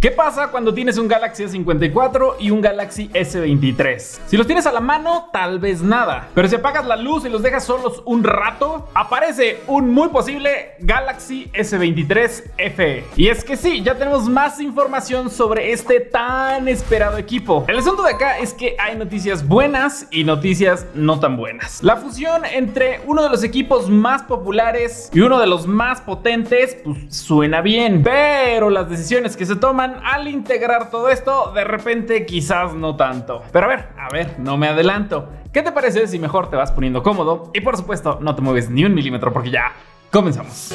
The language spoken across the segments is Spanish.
¿Qué pasa cuando tienes un Galaxy S54 y un Galaxy S23? Si los tienes a la mano, tal vez nada. Pero si apagas la luz y los dejas solos un rato, aparece un muy posible Galaxy S23 FE. Y es que sí, ya tenemos más información sobre este tan esperado equipo. El asunto de acá es que hay noticias buenas y noticias no tan buenas. La fusión entre uno de los equipos más populares y uno de los más potentes, pues suena bien. Pero las decisiones que se toman al integrar todo esto, de repente quizás no tanto. Pero a ver, a ver, no me adelanto. ¿Qué te parece si mejor te vas poniendo cómodo? Y por supuesto, no te mueves ni un milímetro porque ya comenzamos.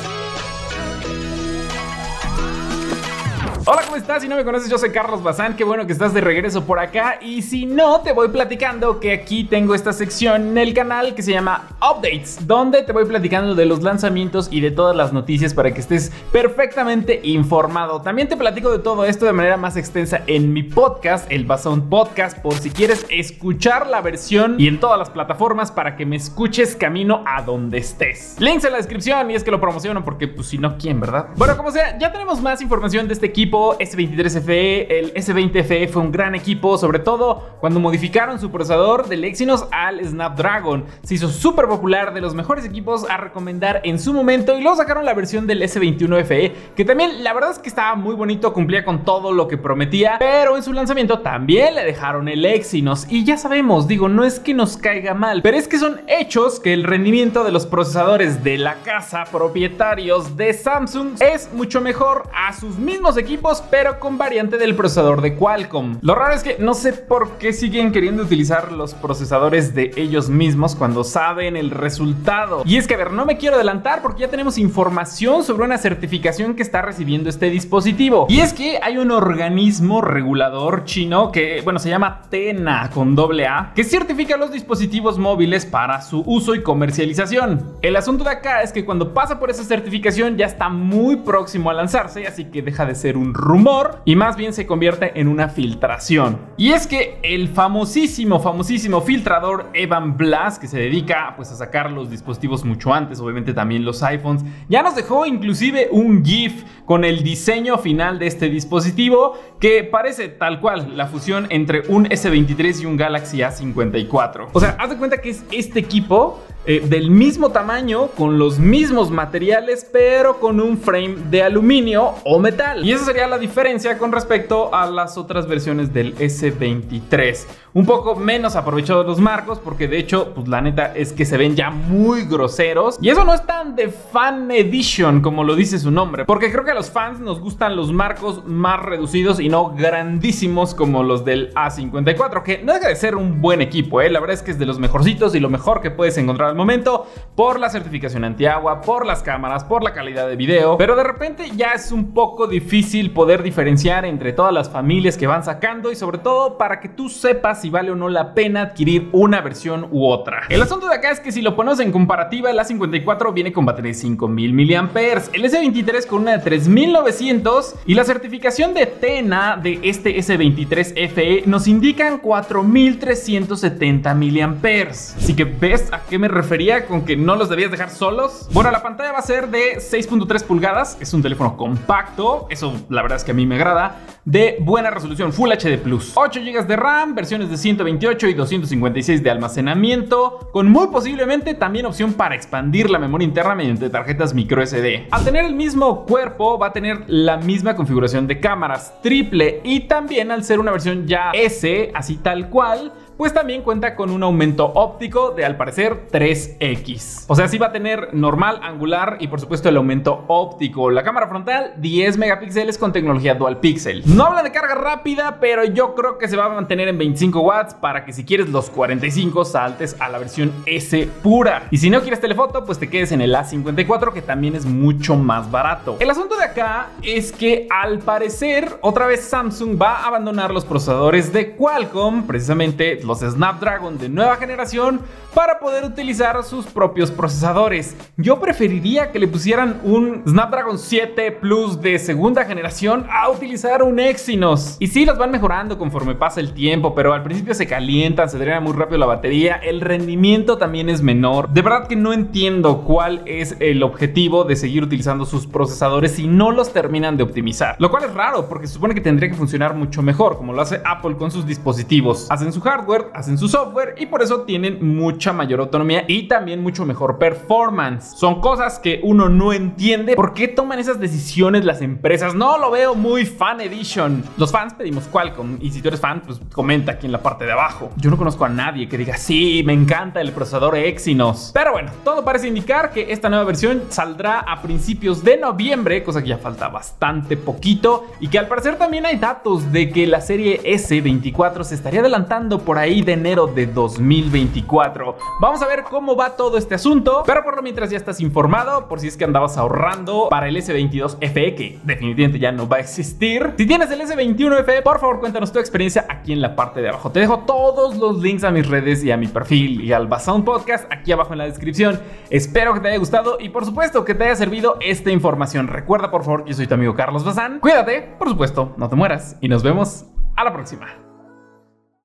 Hola, ¿cómo estás? Si no me conoces, yo soy Carlos Bazán. Qué bueno que estás de regreso por acá. Y si no, te voy platicando que aquí tengo esta sección en el canal que se llama Updates, donde te voy platicando de los lanzamientos y de todas las noticias para que estés perfectamente informado. También te platico de todo esto de manera más extensa en mi podcast, el Bazón Podcast, por si quieres escuchar la versión y en todas las plataformas para que me escuches camino a donde estés. Links en la descripción y es que lo promociono porque, pues, si no, ¿quién, verdad? Bueno, como sea, ya tenemos más información de este equipo S23FE, el S20FE fue un gran equipo, sobre todo cuando modificaron su procesador del Exynos al Snapdragon. Se hizo súper popular, de los mejores equipos a recomendar en su momento y luego sacaron la versión del S21FE, que también la verdad es que estaba muy bonito, cumplía con todo lo que prometía, pero en su lanzamiento también le dejaron el Exynos y ya sabemos, digo, no es que nos caiga mal, pero es que son hechos que el rendimiento de los procesadores de la casa propietarios de Samsung es mucho mejor a sus mismos equipos pero con variante del procesador de Qualcomm. Lo raro es que no sé por qué siguen queriendo utilizar los procesadores de ellos mismos cuando saben el resultado. Y es que, a ver, no me quiero adelantar porque ya tenemos información sobre una certificación que está recibiendo este dispositivo. Y es que hay un organismo regulador chino que, bueno, se llama TENA con doble A, que certifica los dispositivos móviles para su uso y comercialización. El asunto de acá es que cuando pasa por esa certificación ya está muy próximo a lanzarse, así que deja de ser un rumor y más bien se convierte en una filtración. Y es que el famosísimo, famosísimo filtrador Evan Blass, que se dedica pues a sacar los dispositivos mucho antes, obviamente también los iPhones, ya nos dejó inclusive un GIF con el diseño final de este dispositivo que parece tal cual la fusión entre un S23 y un Galaxy A54. O sea, haz de cuenta que es este equipo eh, del mismo tamaño, con los mismos materiales, pero con un frame de aluminio o metal. Y esa sería la diferencia con respecto a las otras versiones del S23. Un poco menos aprovechados los marcos, porque de hecho, pues la neta es que se ven ya muy groseros. Y eso no es tan de fan edition como lo dice su nombre, porque creo que a los fans nos gustan los marcos más reducidos y no grandísimos como los del A54, que no deja de ser un buen equipo, ¿eh? la verdad es que es de los mejorcitos y lo mejor que puedes encontrar momento por la certificación antiagua, por las cámaras, por la calidad de video, pero de repente ya es un poco difícil poder diferenciar entre todas las familias que van sacando y sobre todo para que tú sepas si vale o no la pena adquirir una versión u otra. El asunto de acá es que si lo pones en comparativa, el A54 viene con batería de 5000 mAh, el S23 con una de 3900 y la certificación de TENA de este S23 FE nos indican 4370 mAh. Así que ves a qué me refería con que no los debías dejar solos? Bueno, la pantalla va a ser de 6.3 pulgadas, es un teléfono compacto, eso la verdad es que a mí me agrada, de buena resolución Full HD Plus. 8 GB de RAM, versiones de 128 y 256 de almacenamiento, con muy posiblemente también opción para expandir la memoria interna mediante tarjetas micro SD. Al tener el mismo cuerpo, va a tener la misma configuración de cámaras triple y también al ser una versión ya S, así tal cual, pues también cuenta con un aumento óptico de al parecer 3x. O sea, sí va a tener normal, angular y por supuesto el aumento óptico. La cámara frontal 10 megapíxeles con tecnología dual pixel. No habla de carga rápida, pero yo creo que se va a mantener en 25 watts para que si quieres los 45 saltes a la versión S pura. Y si no quieres telefoto, pues te quedes en el A54 que también es mucho más barato. El asunto de acá es que al parecer otra vez Samsung va a abandonar los procesadores de Qualcomm precisamente los Snapdragon de nueva generación, para poder utilizar sus propios procesadores. Yo preferiría que le pusieran un Snapdragon 7 Plus de segunda generación a utilizar un Exynos. Y sí, los van mejorando conforme pasa el tiempo, pero al principio se calientan, se drena muy rápido la batería, el rendimiento también es menor. De verdad que no entiendo cuál es el objetivo de seguir utilizando sus procesadores si no los terminan de optimizar. Lo cual es raro porque se supone que tendría que funcionar mucho mejor, como lo hace Apple con sus dispositivos. Hacen su hardware, hacen su software y por eso tienen mucha mayor autonomía y también mucho mejor performance. Son cosas que uno no entiende. ¿Por qué toman esas decisiones las empresas? No lo veo muy fan edition. Los fans pedimos Qualcomm y si tú eres fan, pues comenta aquí en la parte de abajo. Yo no conozco a nadie que diga, sí, me encanta el procesador Exynos. Pero bueno, todo parece indicar que esta nueva versión saldrá a principios de noviembre, cosa que ya falta bastante poquito y que al parecer también hay datos de que la serie S24 se estaría adelantando por ahí de enero de 2024. Vamos a ver cómo va todo este asunto, pero por lo mientras ya estás informado, por si es que andabas ahorrando para el S22 FE, que definitivamente ya no va a existir. Si tienes el S21 FE, por favor cuéntanos tu experiencia aquí en la parte de abajo. Te dejo todos los links a mis redes y a mi perfil y al Basound Podcast aquí abajo en la descripción. Espero que te haya gustado y por supuesto que te haya servido esta información. Recuerda por favor yo soy tu amigo Carlos Bazán. Cuídate, por supuesto, no te mueras y nos vemos a la próxima.